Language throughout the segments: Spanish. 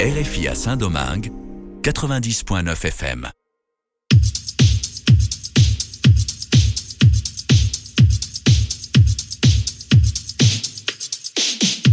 RFI à Saint-Domingue, 90.9 FM.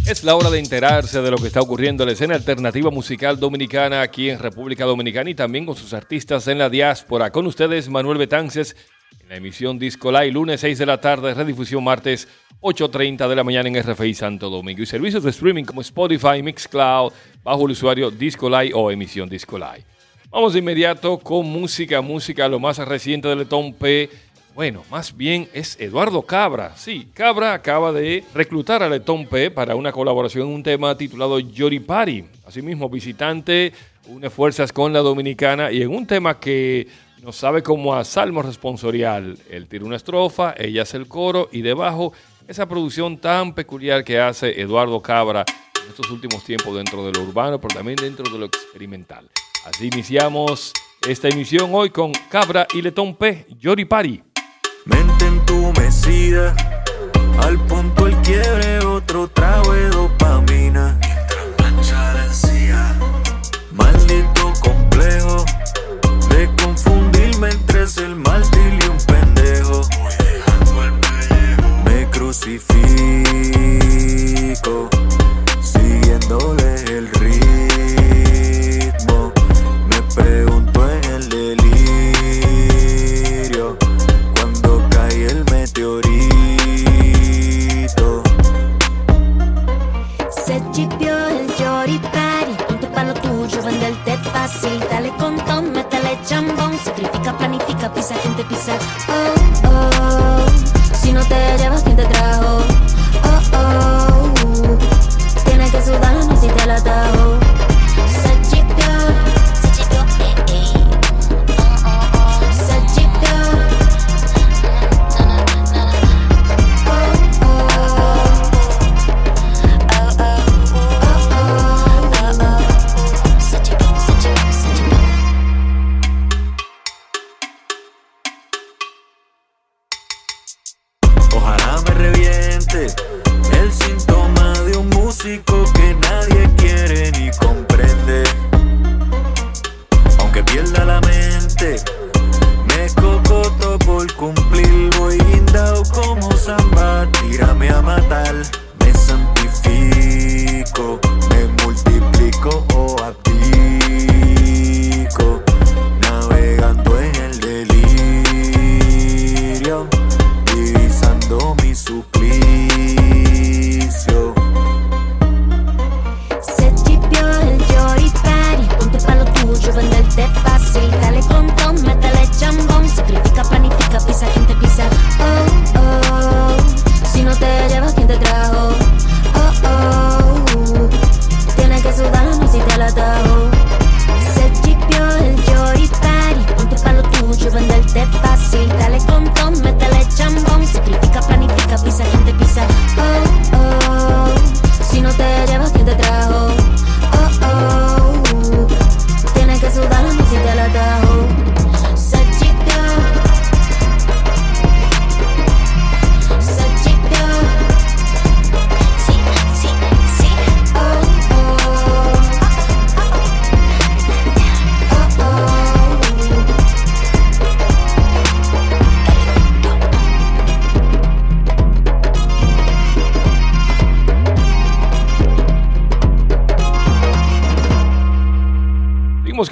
Es la hora de enterarse de lo que está ocurriendo en la escena alternativa musical dominicana aquí en República Dominicana y también con sus artistas en la diáspora. Con ustedes, Manuel Betances, en la emisión Disco Live, lunes 6 de la tarde, redifusión martes 8.30 de la mañana en RFI Santo Domingo. Y servicios de streaming como Spotify, Mixcloud, bajo el usuario Disco Live o emisión Disco Live. Vamos de inmediato con música, música, lo más reciente del Letón P bueno, más bien es Eduardo Cabra. Sí, Cabra acaba de reclutar a Letón P para una colaboración en un tema titulado Yoripari. Asimismo, visitante une fuerzas con la dominicana y en un tema que nos sabe como a salmo responsorial. Él tira una estrofa, ella hace el coro y debajo esa producción tan peculiar que hace Eduardo Cabra en estos últimos tiempos dentro de lo urbano, pero también dentro de lo experimental. Así iniciamos esta emisión hoy con Cabra y Letón P, Yoripari. Al punto el quiebre, otro trago de dopamina. Maldito complejo de confundirme entre el martillo y un pendejo. Me crucifico, siguiéndole tuyo, venderte fácil. Dale con ton, métele chambón. Sacrifica, planifica, pisa quien te pisa. Oh, oh, si no te llevas, ¿quién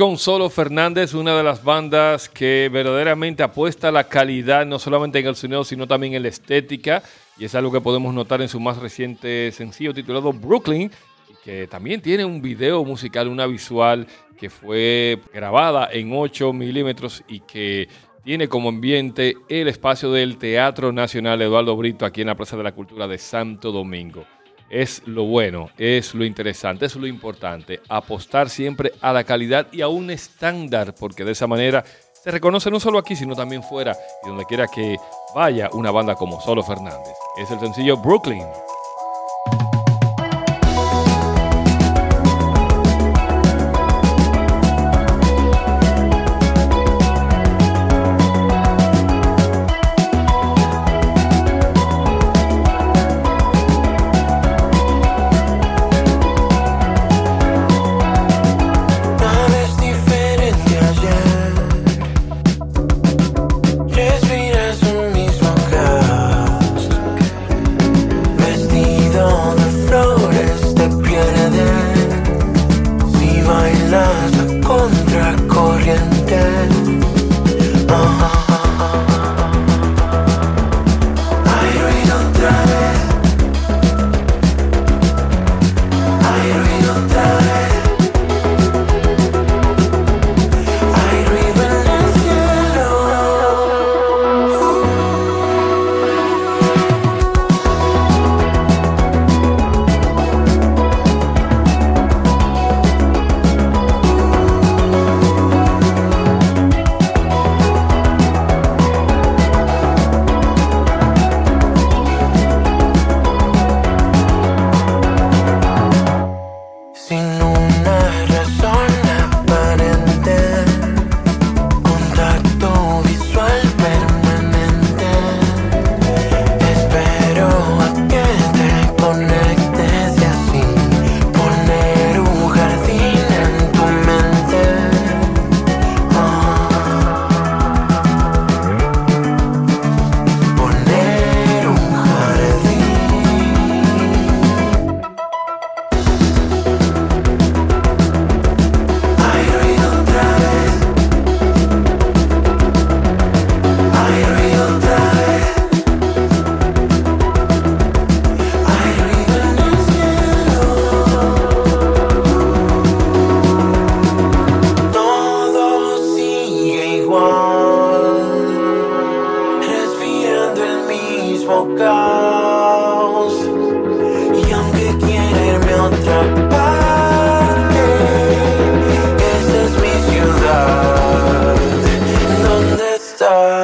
Solo Fernández, una de las bandas que verdaderamente apuesta a la calidad, no solamente en el sonido, sino también en la estética. Y es algo que podemos notar en su más reciente sencillo titulado Brooklyn, que también tiene un video musical, una visual que fue grabada en 8 milímetros y que tiene como ambiente el espacio del Teatro Nacional Eduardo Brito aquí en la Plaza de la Cultura de Santo Domingo es lo bueno, es lo interesante, es lo importante, apostar siempre a la calidad y a un estándar, porque de esa manera se reconoce no solo aquí, sino también fuera y donde quiera que vaya una banda como Solo Fernández. Es el sencillo Brooklyn. star.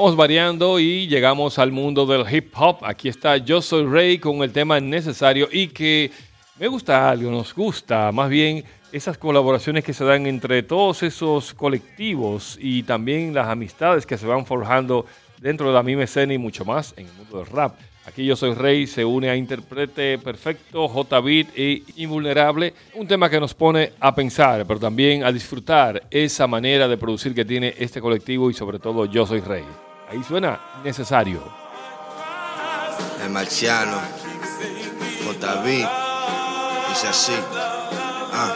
Vamos variando y llegamos al mundo del hip hop. Aquí está Yo Soy Rey con el tema necesario y que me gusta algo, nos gusta más bien esas colaboraciones que se dan entre todos esos colectivos y también las amistades que se van forjando dentro de la misma y mucho más en el mundo del rap. Aquí Yo Soy Rey se une a Interprete Perfecto, J-Beat e Invulnerable, un tema que nos pone a pensar, pero también a disfrutar esa manera de producir que tiene este colectivo y sobre todo Yo Soy Rey. Ahí suena necesario. El marciano, J-Beat, dice así. Ah.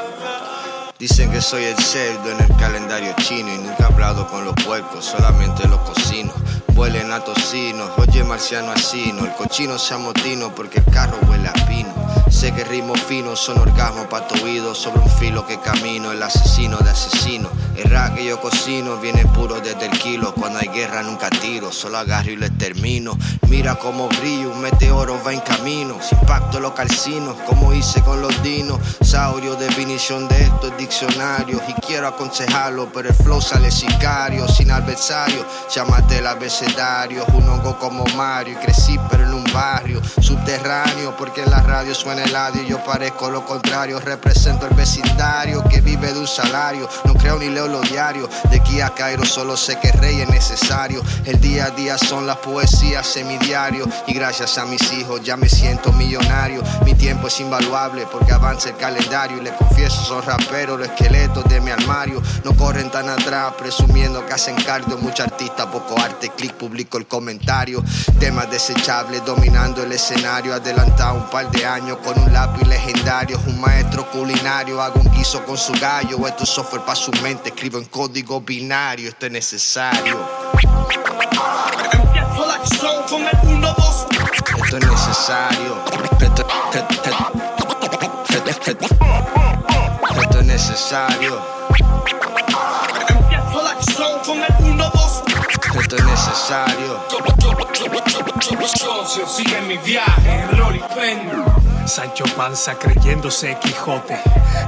Dicen que soy el cerdo en el calendario chino y nunca he hablado con los puercos, solamente los cocinos. Vuelen a tocino, oye marciano asino, el cochino se amotino porque el carro huele a pino. Sé que ritmos finos son orgasmos para tu oído sobre un filo que camino, el asesino de asesino. El rap que yo cocino viene puro desde el kilo, cuando hay guerra nunca tiro, solo agarro y lo termino. Mira cómo brillo, un meteoro va en camino, sin pacto lo calcino, como hice con los dinos. Saurio, definición de esto es diccionario, y quiero aconsejarlo, pero el flow sale sicario, sin adversario, llámate el abecedario, un hongo como Mario, y crecí pero en un barrio subterráneo, porque en la radio suena audio y yo parezco lo contrario, represento el vecindario que vive de un salario, no creo ni leo los diarios, de aquí a Cairo solo sé que rey es necesario, el día a día son las poesías semidiario, y gracias a mis hijos ya me siento millonario, mi tiempo es invaluable porque avanza el calendario, y les confieso son raperos, los esqueletos de mi armario, no corren tan atrás presumiendo que hacen cardio, mucho artista, poco arte, clic, publico el comentario, temas desechables dominando el escenario, adelantado un par de años con un lápiz legendario, un maestro culinario, hago un guiso con su gallo, esto es software para su mente, escribo en código binario, esto es necesario. Empiezo la acción con el 1, 2, Esto es necesario. Esto, esto es necesario. empiezo la acción con el 1, 2. Esto es necesario. Sigue mi viaje, Rolly. Sancho Panza creyéndose Quijote.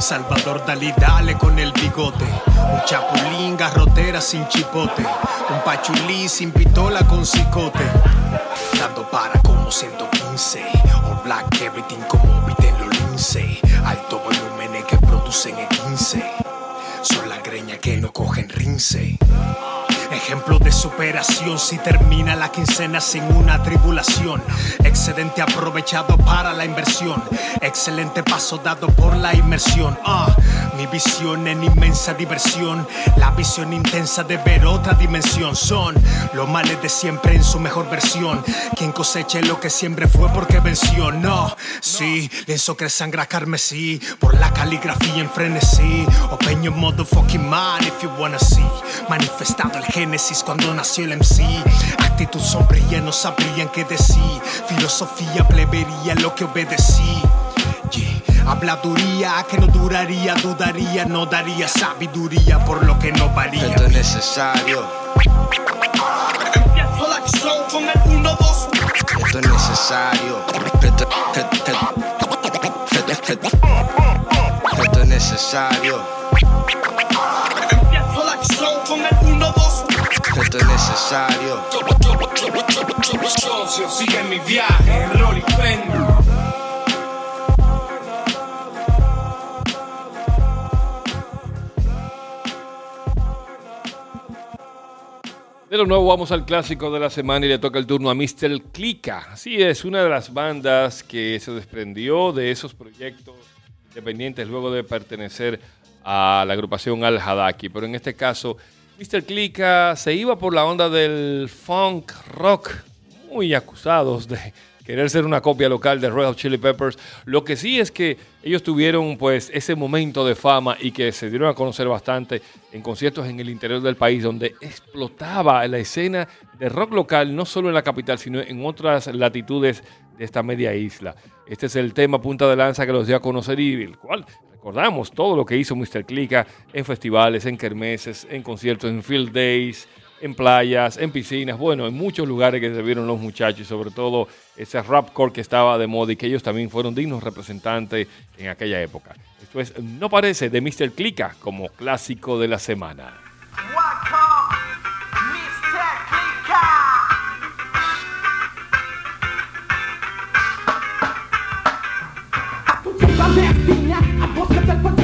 Salvador Dalí dale con el bigote. Un chapulín garrotera sin chipote. Un pachulí sin pistola con cicote. Dando para como 115. All black everything como Viten lo lince. Alto volúmenes que producen el 15. Son la greña que no cogen rince. Ejemplo de superación si termina la quincena sin una tribulación. Excedente aprovechado para la inversión. Excelente paso dado por la inmersión. Ah, mi visión en inmensa diversión. La visión intensa de ver otra dimensión. Son los males de siempre en su mejor versión. Quien coseche lo que siempre fue porque venció. No, sí, lienzo que sangra carmesí. Por la caligrafía en frenesí. Open your motherfucking mind if you wanna see. Manifestado el génesis cuando nació el MC. Actitud sombría, no sabrían qué decir. Filosofía, plebería, lo que obedecí. Yeah. Habladuría que no duraría, dudaría, no daría sabiduría por lo que no varía. Esto es necesario. Empiezo la acción con el 1, 2. Esto es necesario. Esto, es necesario. Necesario. Mi viaje, Rolly Penn. De lo nuevo vamos al clásico de la semana y le toca el turno a Mr. Clica. Así es, una de las bandas que se desprendió de esos proyectos independientes luego de pertenecer a la agrupación Al Hadaki. Pero en este caso, Mr. Clica se iba por la onda del funk rock, muy acusados de querer ser una copia local de Hot Chili Peppers. Lo que sí es que ellos tuvieron pues ese momento de fama y que se dieron a conocer bastante en conciertos en el interior del país donde explotaba la escena de rock local no solo en la capital sino en otras latitudes de esta media isla. Este es el tema punta de lanza que los dio a conocer y el cual recordamos todo lo que hizo Mr. Clica en festivales, en kermeses, en conciertos, en field days, en playas, en piscinas, bueno, en muchos lugares que se vieron los muchachos y sobre todo ese rapcore que estaba de moda y que ellos también fueron dignos representantes en aquella época. Esto es No Parece de Mr. Clica como clásico de la semana. Du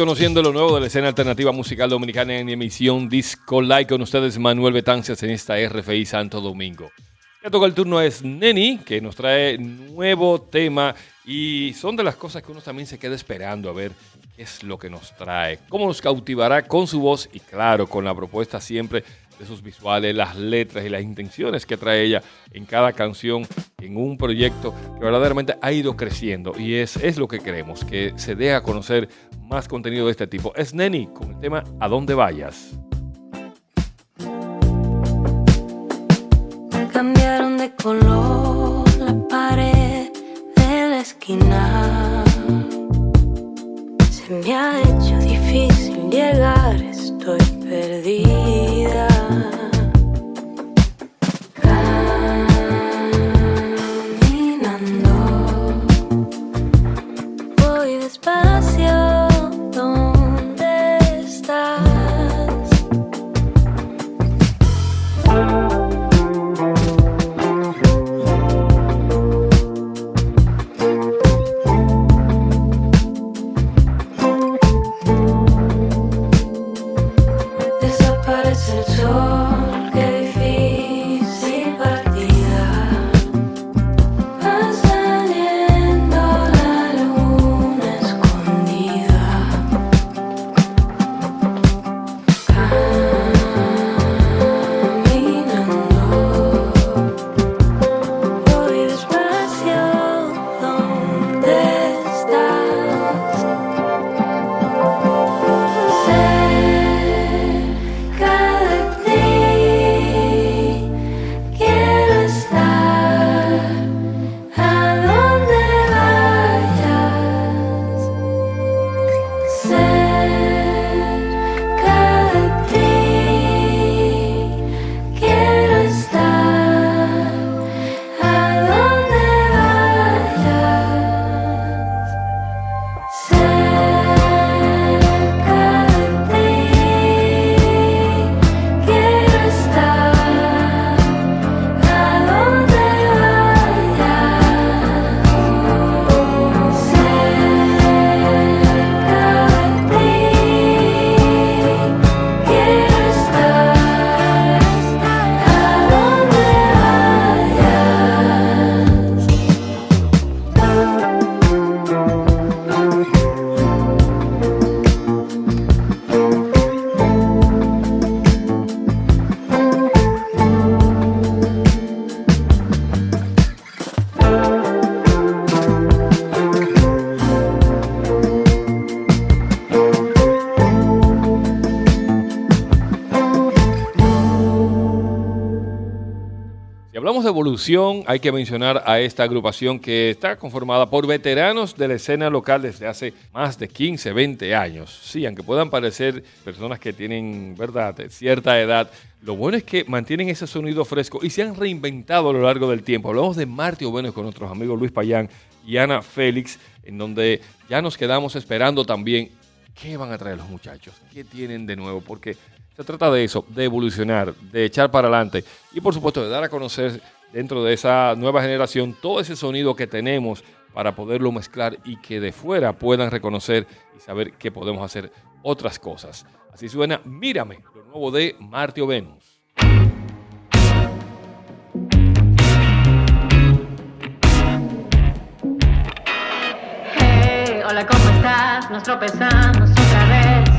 conociendo lo nuevo de la escena alternativa musical dominicana en emisión Disco Like con ustedes Manuel Betancias en esta RFI Santo Domingo. Ya toca el turno es Neni, que nos trae nuevo tema. Y son de las cosas que uno también se queda esperando a ver qué es lo que nos trae, cómo nos cautivará con su voz y claro, con la propuesta siempre de sus visuales, las letras y las intenciones que trae ella en cada canción, en un proyecto que verdaderamente ha ido creciendo y es, es lo que queremos, que se dé a conocer más contenido de este tipo. Es Neni con el tema A dónde vayas. Cambiaron de color la pared de la esquina. Hay que mencionar a esta agrupación que está conformada por veteranos de la escena local desde hace más de 15, 20 años. Sí, aunque puedan parecer personas que tienen, ¿verdad?, cierta edad, lo bueno es que mantienen ese sonido fresco y se han reinventado a lo largo del tiempo. Hablamos de Marty Bueno con nuestros amigos Luis Payán y Ana Félix, en donde ya nos quedamos esperando también qué van a traer los muchachos, qué tienen de nuevo, porque se trata de eso, de evolucionar, de echar para adelante y por supuesto de dar a conocer dentro de esa nueva generación todo ese sonido que tenemos para poderlo mezclar y que de fuera puedan reconocer y saber que podemos hacer otras cosas. Así suena Mírame, lo nuevo de Martio Venus. Hey, hola, ¿cómo estás? Nos tropezamos otra vez.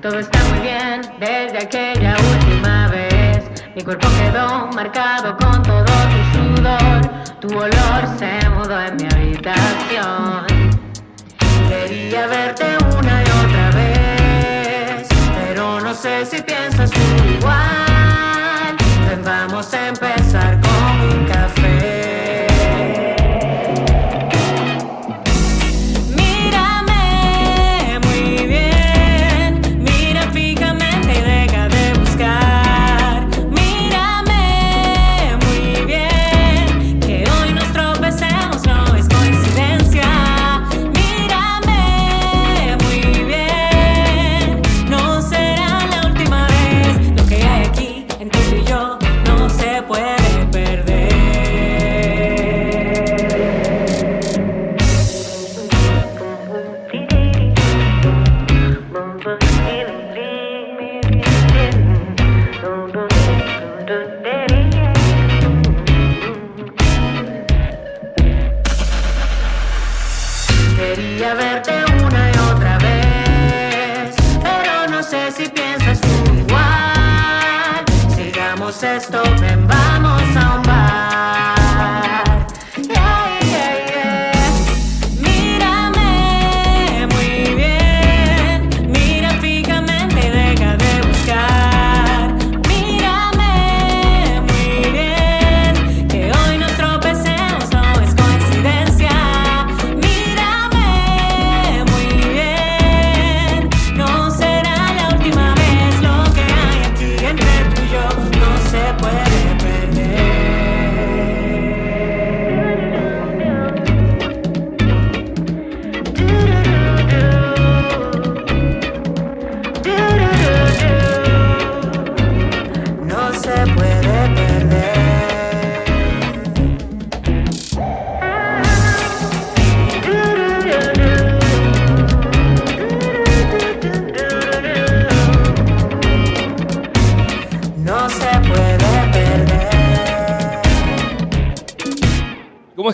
Todo está muy bien desde aquella. Mi cuerpo quedó marcado con todo tu sudor. Tu olor se mudó en mi habitación. Quería verte una y otra vez, pero no sé si piensas tú igual. Ven, vamos a empezar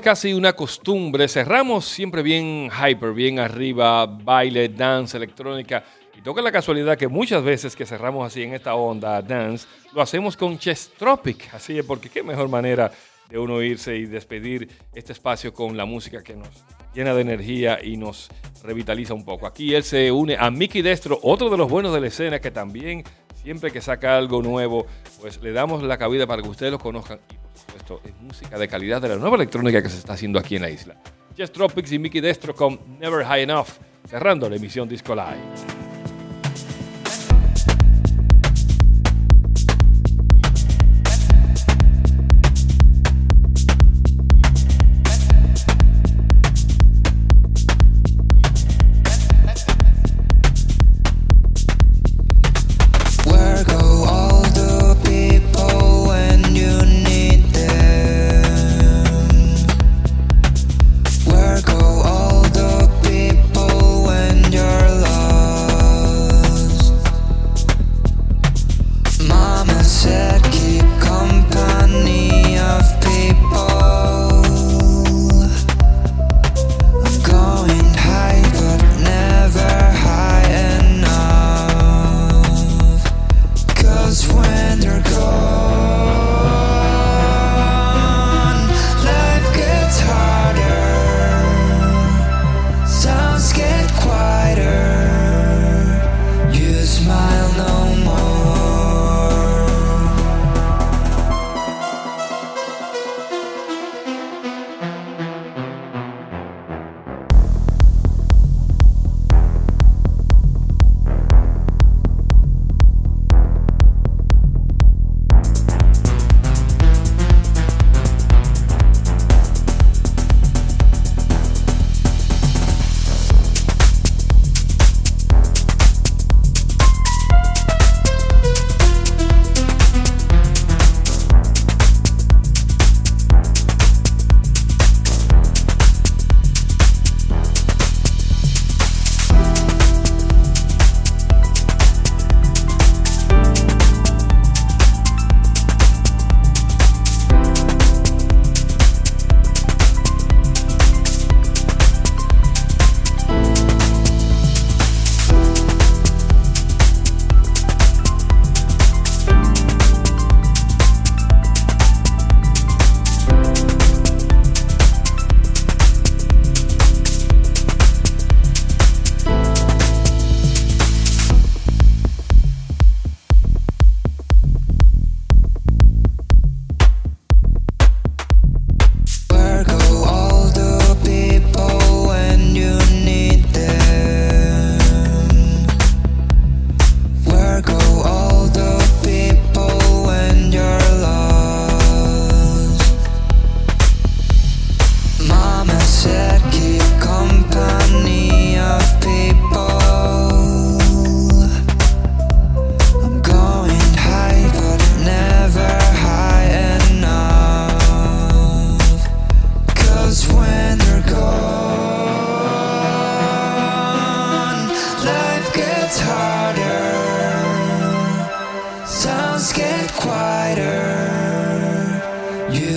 casi una costumbre, cerramos siempre bien hyper, bien arriba, baile, dance, electrónica. Y toca la casualidad que muchas veces que cerramos así en esta onda dance, lo hacemos con Chess Tropic. Así es, porque qué mejor manera de uno irse y despedir este espacio con la música que nos llena de energía y nos revitaliza un poco. Aquí él se une a Mickey Destro, otro de los buenos de la escena que también siempre que saca algo nuevo, pues le damos la cabida para que ustedes lo conozcan. Supuesto, es música de calidad de la nueva electrónica que se está haciendo aquí en la isla. Jess Tropics y Mickey Destro con Never High Enough, cerrando la emisión Disco Live.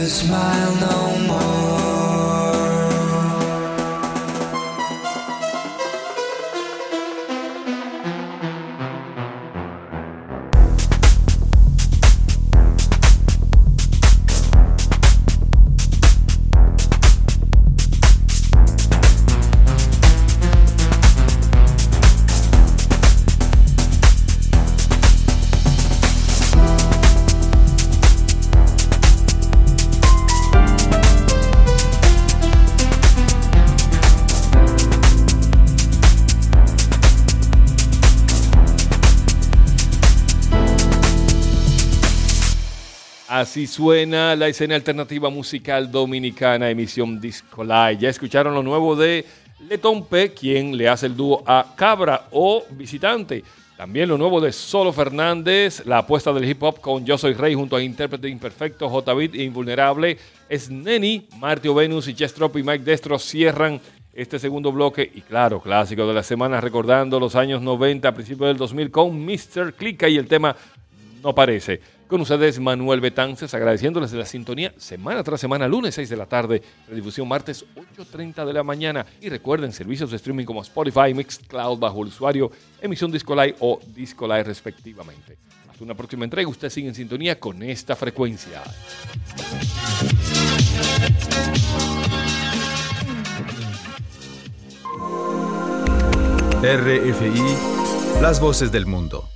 Smile Así suena la escena alternativa musical dominicana, emisión Disco Live. Ya escucharon lo nuevo de Letompe, quien le hace el dúo a Cabra o Visitante. También lo nuevo de Solo Fernández, la apuesta del hip hop con Yo Soy Rey junto a Intérprete Imperfecto, J. Beat e Invulnerable. Es Neni, Martio Venus y Chess Trop y Mike Destro cierran este segundo bloque. Y claro, clásico de la semana, recordando los años 90, principios del 2000 con Mr. Clica y el tema No Parece. Con ustedes, Manuel Betances, agradeciéndoles de la sintonía semana tras semana, lunes 6 de la tarde, redifusión martes 8.30 de la mañana. Y recuerden, servicios de streaming como Spotify, Mixcloud bajo el usuario, emisión Disco Live o Disco Live respectivamente. Hasta una próxima entrega, usted sigue en sintonía con esta frecuencia. RFI, las voces del mundo.